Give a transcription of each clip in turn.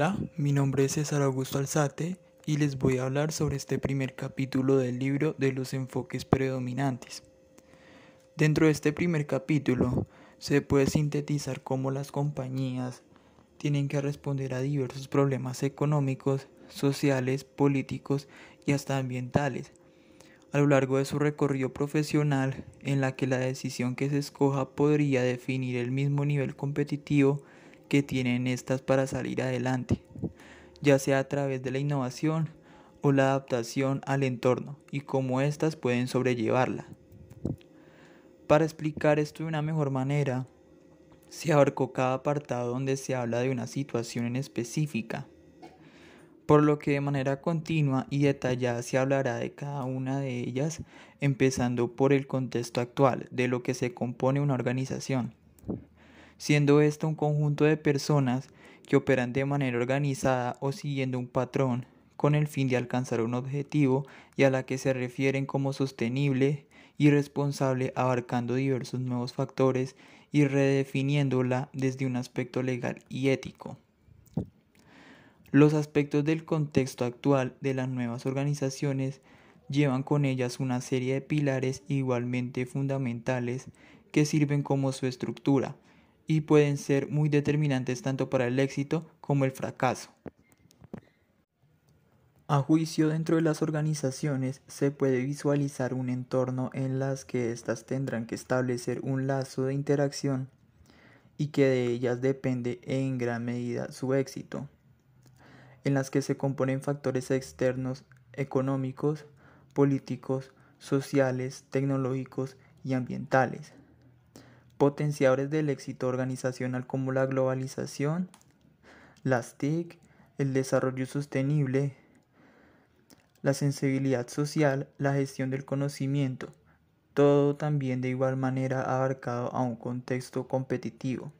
Hola, mi nombre es César Augusto Alzate y les voy a hablar sobre este primer capítulo del libro de los enfoques predominantes. Dentro de este primer capítulo se puede sintetizar cómo las compañías tienen que responder a diversos problemas económicos, sociales, políticos y hasta ambientales a lo largo de su recorrido profesional en la que la decisión que se escoja podría definir el mismo nivel competitivo que tienen estas para salir adelante, ya sea a través de la innovación o la adaptación al entorno y cómo éstas pueden sobrellevarla. Para explicar esto de una mejor manera, se abarcó cada apartado donde se habla de una situación en específica, por lo que de manera continua y detallada se hablará de cada una de ellas, empezando por el contexto actual de lo que se compone una organización siendo esto un conjunto de personas que operan de manera organizada o siguiendo un patrón con el fin de alcanzar un objetivo y a la que se refieren como sostenible y responsable abarcando diversos nuevos factores y redefiniéndola desde un aspecto legal y ético. Los aspectos del contexto actual de las nuevas organizaciones llevan con ellas una serie de pilares igualmente fundamentales que sirven como su estructura, y pueden ser muy determinantes tanto para el éxito como el fracaso. A juicio dentro de las organizaciones se puede visualizar un entorno en las que éstas tendrán que establecer un lazo de interacción y que de ellas depende en gran medida su éxito, en las que se componen factores externos económicos, políticos, sociales, tecnológicos y ambientales potenciadores del éxito organizacional como la globalización, las TIC, el desarrollo sostenible, la sensibilidad social, la gestión del conocimiento, todo también de igual manera abarcado a un contexto competitivo.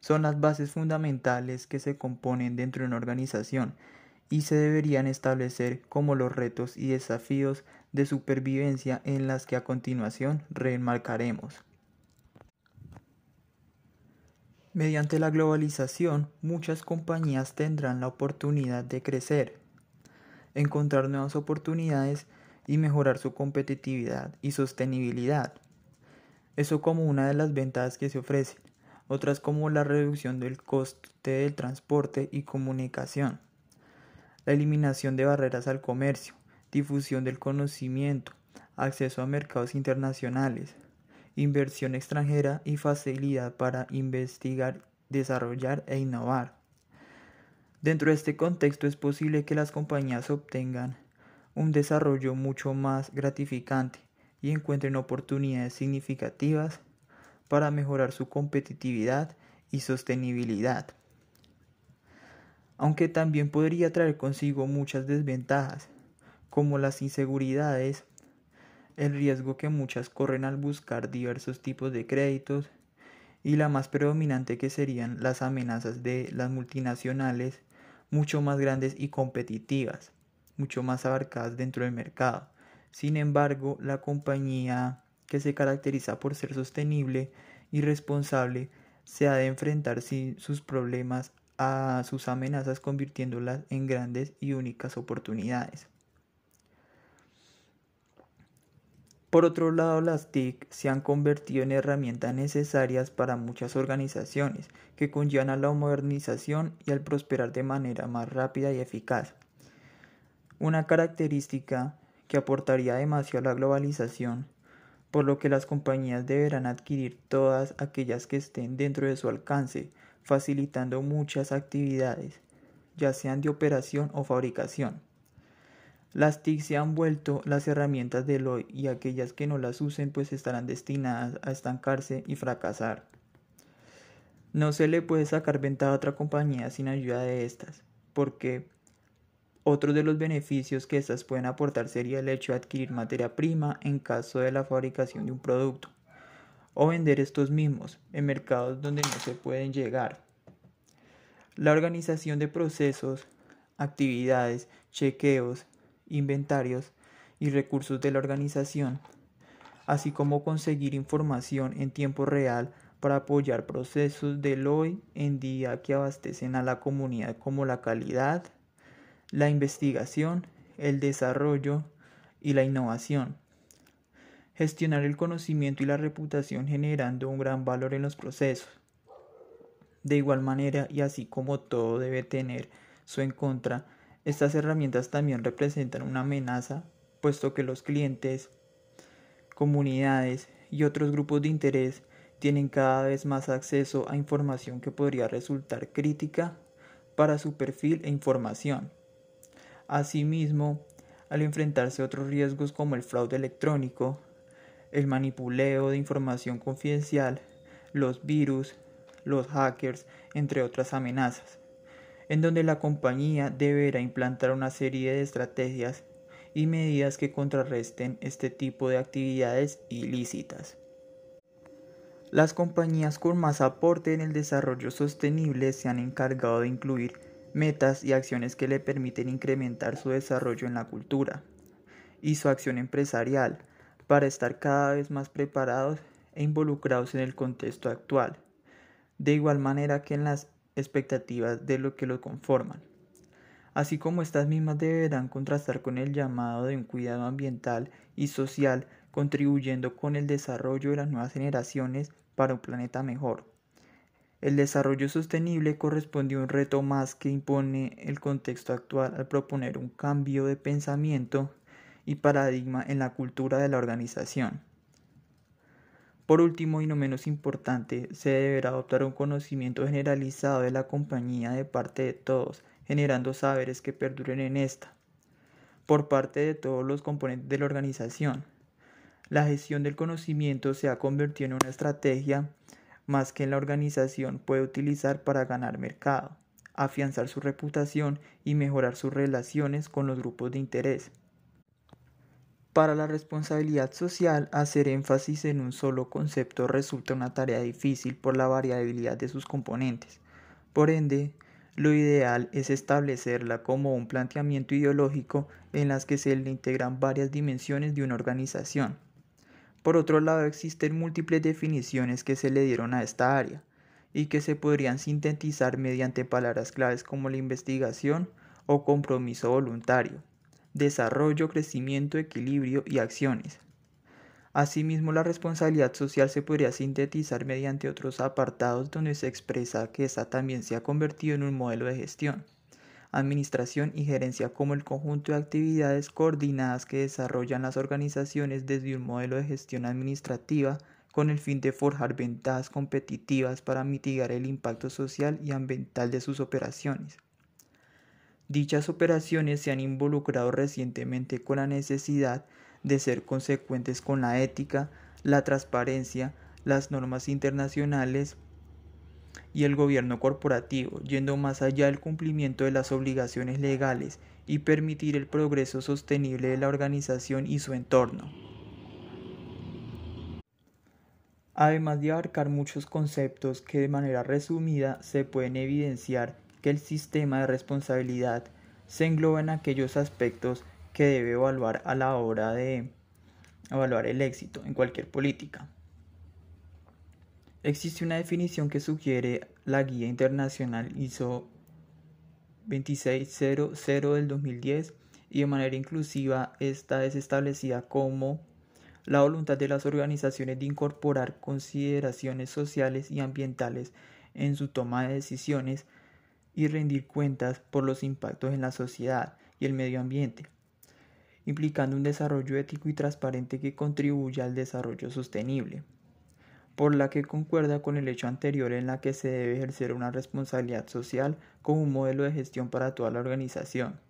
Son las bases fundamentales que se componen dentro de una organización y se deberían establecer como los retos y desafíos de supervivencia en las que a continuación remarcaremos. Mediante la globalización, muchas compañías tendrán la oportunidad de crecer, encontrar nuevas oportunidades y mejorar su competitividad y sostenibilidad. Eso como una de las ventajas que se ofrecen, otras como la reducción del coste del transporte y comunicación, la eliminación de barreras al comercio, difusión del conocimiento, acceso a mercados internacionales, inversión extranjera y facilidad para investigar, desarrollar e innovar. Dentro de este contexto es posible que las compañías obtengan un desarrollo mucho más gratificante y encuentren oportunidades significativas para mejorar su competitividad y sostenibilidad. Aunque también podría traer consigo muchas desventajas, como las inseguridades el riesgo que muchas corren al buscar diversos tipos de créditos y la más predominante que serían las amenazas de las multinacionales mucho más grandes y competitivas, mucho más abarcadas dentro del mercado. Sin embargo, la compañía que se caracteriza por ser sostenible y responsable se ha de enfrentar sus problemas a sus amenazas convirtiéndolas en grandes y únicas oportunidades. Por otro lado, las TIC se han convertido en herramientas necesarias para muchas organizaciones que conllevan a la modernización y al prosperar de manera más rápida y eficaz. Una característica que aportaría demasiado a la globalización, por lo que las compañías deberán adquirir todas aquellas que estén dentro de su alcance, facilitando muchas actividades, ya sean de operación o fabricación. Las TIC se han vuelto las herramientas del hoy y aquellas que no las usen pues estarán destinadas a estancarse y fracasar. No se le puede sacar ventaja a otra compañía sin ayuda de estas, porque otro de los beneficios que estas pueden aportar sería el hecho de adquirir materia prima en caso de la fabricación de un producto, o vender estos mismos en mercados donde no se pueden llegar. La organización de procesos, actividades, chequeos, inventarios y recursos de la organización, así como conseguir información en tiempo real para apoyar procesos del hoy en día que abastecen a la comunidad como la calidad, la investigación, el desarrollo y la innovación. Gestionar el conocimiento y la reputación generando un gran valor en los procesos. De igual manera, y así como todo debe tener su en contra, estas herramientas también representan una amenaza, puesto que los clientes, comunidades y otros grupos de interés tienen cada vez más acceso a información que podría resultar crítica para su perfil e información. Asimismo, al enfrentarse a otros riesgos como el fraude electrónico, el manipuleo de información confidencial, los virus, los hackers, entre otras amenazas, en donde la compañía deberá implantar una serie de estrategias y medidas que contrarresten este tipo de actividades ilícitas. Las compañías con más aporte en el desarrollo sostenible se han encargado de incluir metas y acciones que le permiten incrementar su desarrollo en la cultura y su acción empresarial para estar cada vez más preparados e involucrados en el contexto actual, de igual manera que en las expectativas de lo que lo conforman. Así como estas mismas deberán contrastar con el llamado de un cuidado ambiental y social contribuyendo con el desarrollo de las nuevas generaciones para un planeta mejor. El desarrollo sostenible corresponde a un reto más que impone el contexto actual al proponer un cambio de pensamiento y paradigma en la cultura de la organización. Por último y no menos importante, se deberá adoptar un conocimiento generalizado de la compañía de parte de todos, generando saberes que perduren en esta, por parte de todos los componentes de la organización. La gestión del conocimiento se ha convertido en una estrategia más que la organización puede utilizar para ganar mercado, afianzar su reputación y mejorar sus relaciones con los grupos de interés. Para la responsabilidad social, hacer énfasis en un solo concepto resulta una tarea difícil por la variabilidad de sus componentes. Por ende, lo ideal es establecerla como un planteamiento ideológico en las que se le integran varias dimensiones de una organización. Por otro lado, existen múltiples definiciones que se le dieron a esta área y que se podrían sintetizar mediante palabras claves como la investigación o compromiso voluntario, desarrollo, crecimiento, equilibrio y acciones. Asimismo, la responsabilidad social se podría sintetizar mediante otros apartados donde se expresa que esta también se ha convertido en un modelo de gestión administración y gerencia como el conjunto de actividades coordinadas que desarrollan las organizaciones desde un modelo de gestión administrativa con el fin de forjar ventajas competitivas para mitigar el impacto social y ambiental de sus operaciones. Dichas operaciones se han involucrado recientemente con la necesidad de ser consecuentes con la ética, la transparencia, las normas internacionales, y el gobierno corporativo, yendo más allá del cumplimiento de las obligaciones legales y permitir el progreso sostenible de la organización y su entorno. Además de abarcar muchos conceptos que de manera resumida se pueden evidenciar que el sistema de responsabilidad se engloba en aquellos aspectos que debe evaluar a la hora de evaluar el éxito en cualquier política. Existe una definición que sugiere la Guía Internacional ISO 2600 del 2010 y de manera inclusiva esta es establecida como la voluntad de las organizaciones de incorporar consideraciones sociales y ambientales en su toma de decisiones y rendir cuentas por los impactos en la sociedad y el medio ambiente, implicando un desarrollo ético y transparente que contribuya al desarrollo sostenible por la que concuerda con el hecho anterior en la que se debe ejercer una responsabilidad social como un modelo de gestión para toda la organización.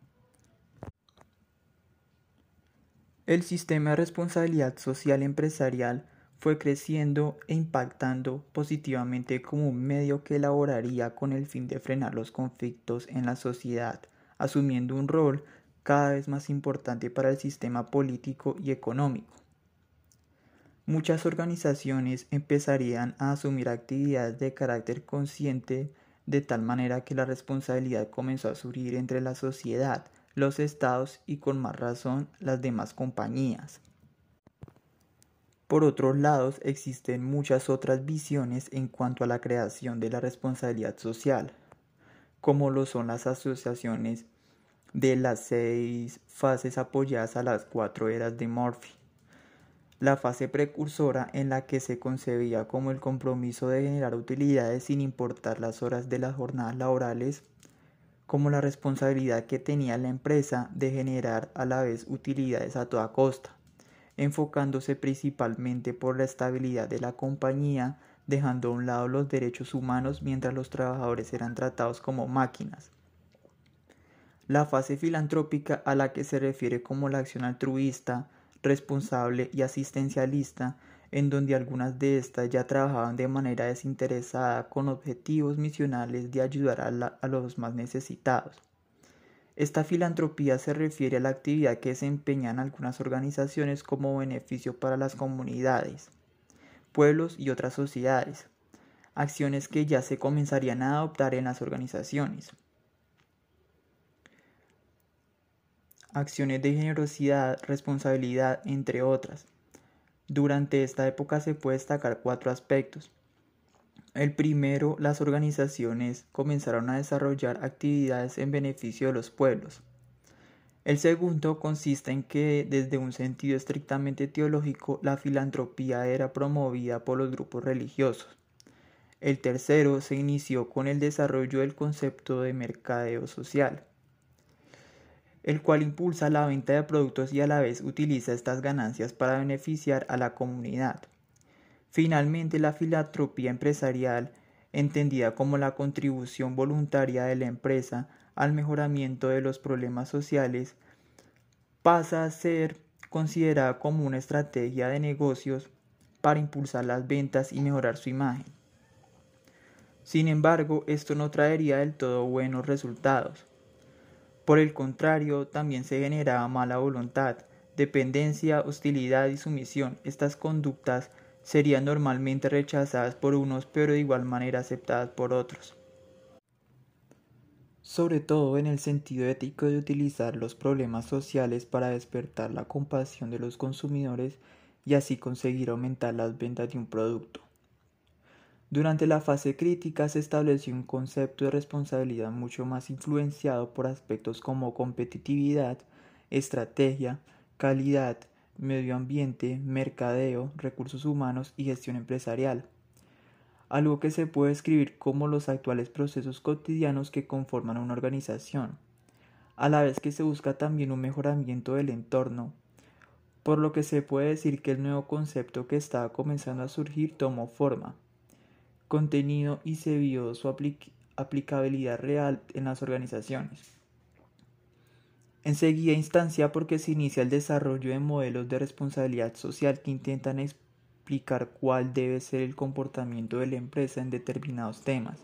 El sistema de responsabilidad social empresarial fue creciendo e impactando positivamente como un medio que elaboraría con el fin de frenar los conflictos en la sociedad, asumiendo un rol cada vez más importante para el sistema político y económico muchas organizaciones empezarían a asumir actividades de carácter consciente de tal manera que la responsabilidad comenzó a surgir entre la sociedad, los estados y con más razón las demás compañías. Por otros lados, existen muchas otras visiones en cuanto a la creación de la responsabilidad social, como lo son las asociaciones de las seis fases apoyadas a las cuatro eras de Murphy. La fase precursora en la que se concebía como el compromiso de generar utilidades sin importar las horas de las jornadas laborales, como la responsabilidad que tenía la empresa de generar a la vez utilidades a toda costa enfocándose principalmente por la estabilidad de la compañía, dejando a un lado los derechos humanos mientras los trabajadores eran tratados como máquinas. La fase filantrópica a la que se refiere como la acción altruista, responsable y asistencialista, en donde algunas de estas ya trabajaban de manera desinteresada con objetivos misionales de ayudar a, a los más necesitados. Esta filantropía se refiere a la actividad que desempeñan algunas organizaciones como beneficio para las comunidades, pueblos y otras sociedades, acciones que ya se comenzarían a adoptar en las organizaciones. Acciones de generosidad, responsabilidad, entre otras. Durante esta época se puede destacar cuatro aspectos. El primero, las organizaciones comenzaron a desarrollar actividades en beneficio de los pueblos. El segundo consiste en que, desde un sentido estrictamente teológico, la filantropía era promovida por los grupos religiosos. El tercero se inició con el desarrollo del concepto de mercadeo social, el cual impulsa la venta de productos y a la vez utiliza estas ganancias para beneficiar a la comunidad. Finalmente, la filantropía empresarial, entendida como la contribución voluntaria de la empresa al mejoramiento de los problemas sociales, pasa a ser considerada como una estrategia de negocios para impulsar las ventas y mejorar su imagen. Sin embargo, esto no traería del todo buenos resultados. Por el contrario, también se generaba mala voluntad, dependencia, hostilidad y sumisión. Estas conductas serían normalmente rechazadas por unos pero de igual manera aceptadas por otros. Sobre todo en el sentido ético de utilizar los problemas sociales para despertar la compasión de los consumidores y así conseguir aumentar las ventas de un producto. Durante la fase crítica se estableció un concepto de responsabilidad mucho más influenciado por aspectos como competitividad, estrategia, calidad, medio ambiente, mercadeo, recursos humanos y gestión empresarial. Algo que se puede escribir como los actuales procesos cotidianos que conforman una organización, a la vez que se busca también un mejoramiento del entorno, por lo que se puede decir que el nuevo concepto que estaba comenzando a surgir tomó forma, contenido y se vio su aplicabilidad real en las organizaciones. Enseguida instancia porque se inicia el desarrollo de modelos de responsabilidad social que intentan explicar cuál debe ser el comportamiento de la empresa en determinados temas.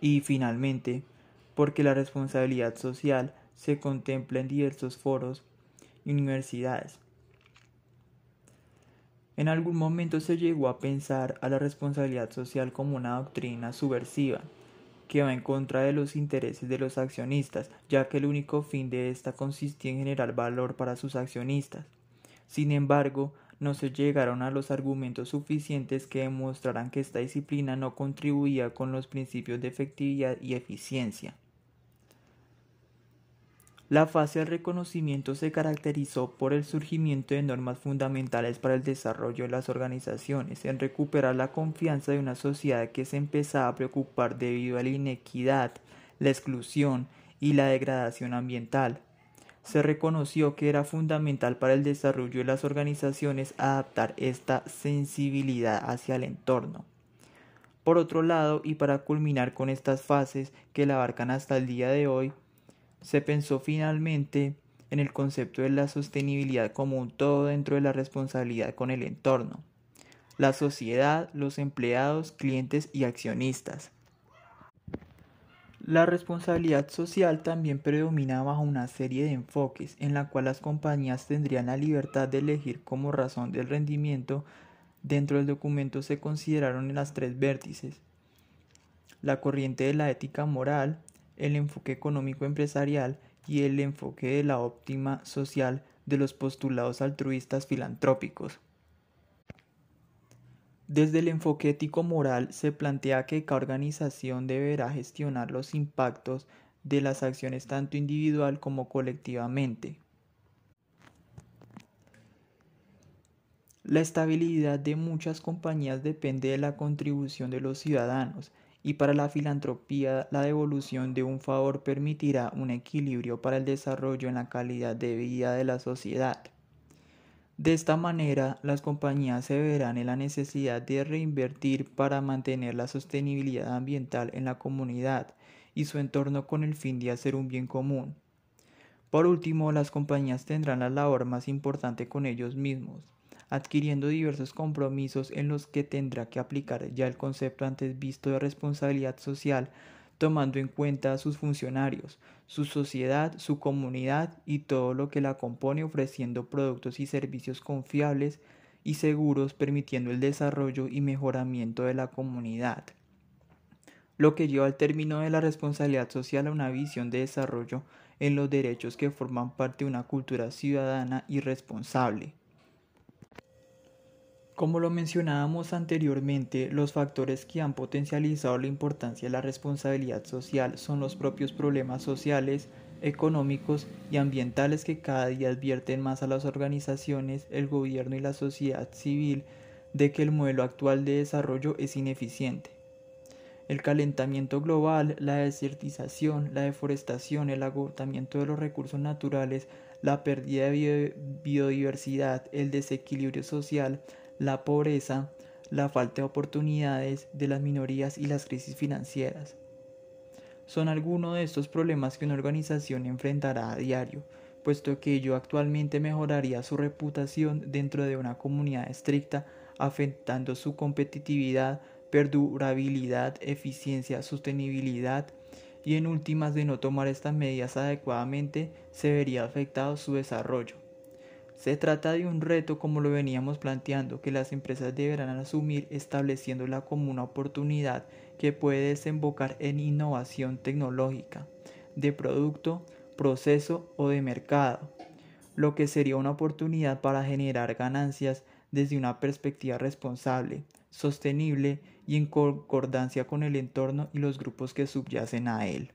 Y finalmente, porque la responsabilidad social se contempla en diversos foros y universidades. En algún momento se llegó a pensar a la responsabilidad social como una doctrina subversiva, que va en contra de los intereses de los accionistas, ya que el único fin de esta consistía en generar valor para sus accionistas. Sin embargo, no se llegaron a los argumentos suficientes que demostraran que esta disciplina no contribuía con los principios de efectividad y eficiencia. La fase del reconocimiento se caracterizó por el surgimiento de normas fundamentales para el desarrollo de las organizaciones, en recuperar la confianza de una sociedad que se empezaba a preocupar debido a la inequidad, la exclusión y la degradación ambiental. Se reconoció que era fundamental para el desarrollo de las organizaciones adaptar esta sensibilidad hacia el entorno. Por otro lado, y para culminar con estas fases que la abarcan hasta el día de hoy, se pensó finalmente en el concepto de la sostenibilidad como un todo dentro de la responsabilidad con el entorno, la sociedad, los empleados, clientes y accionistas. La responsabilidad social también predomina bajo una serie de enfoques en la cual las compañías tendrían la libertad de elegir como razón del rendimiento. Dentro del documento se consideraron las tres vértices. La corriente de la ética moral, el enfoque económico empresarial y el enfoque de la óptima social de los postulados altruistas filantrópicos. Desde el enfoque ético-moral se plantea que cada organización deberá gestionar los impactos de las acciones tanto individual como colectivamente. La estabilidad de muchas compañías depende de la contribución de los ciudadanos y para la filantropía la devolución de un favor permitirá un equilibrio para el desarrollo en la calidad de vida de la sociedad. De esta manera, las compañías se verán en la necesidad de reinvertir para mantener la sostenibilidad ambiental en la comunidad y su entorno con el fin de hacer un bien común. Por último, las compañías tendrán la labor más importante con ellos mismos, adquiriendo diversos compromisos en los que tendrá que aplicar ya el concepto antes visto de responsabilidad social tomando en cuenta a sus funcionarios, su sociedad, su comunidad y todo lo que la compone ofreciendo productos y servicios confiables y seguros permitiendo el desarrollo y mejoramiento de la comunidad. Lo que lleva al término de la responsabilidad social a una visión de desarrollo en los derechos que forman parte de una cultura ciudadana y responsable. Como lo mencionábamos anteriormente, los factores que han potencializado la importancia de la responsabilidad social son los propios problemas sociales, económicos y ambientales que cada día advierten más a las organizaciones, el gobierno y la sociedad civil de que el modelo actual de desarrollo es ineficiente. El calentamiento global, la desertización, la deforestación, el agotamiento de los recursos naturales, la pérdida de biodiversidad, el desequilibrio social, la pobreza, la falta de oportunidades de las minorías y las crisis financieras. Son algunos de estos problemas que una organización enfrentará a diario, puesto que ello actualmente mejoraría su reputación dentro de una comunidad estricta, afectando su competitividad, perdurabilidad, eficiencia, sostenibilidad y en últimas de no tomar estas medidas adecuadamente se vería afectado su desarrollo. Se trata de un reto como lo veníamos planteando que las empresas deberán asumir estableciéndola como una oportunidad que puede desembocar en innovación tecnológica, de producto, proceso o de mercado, lo que sería una oportunidad para generar ganancias desde una perspectiva responsable, sostenible y en concordancia con el entorno y los grupos que subyacen a él.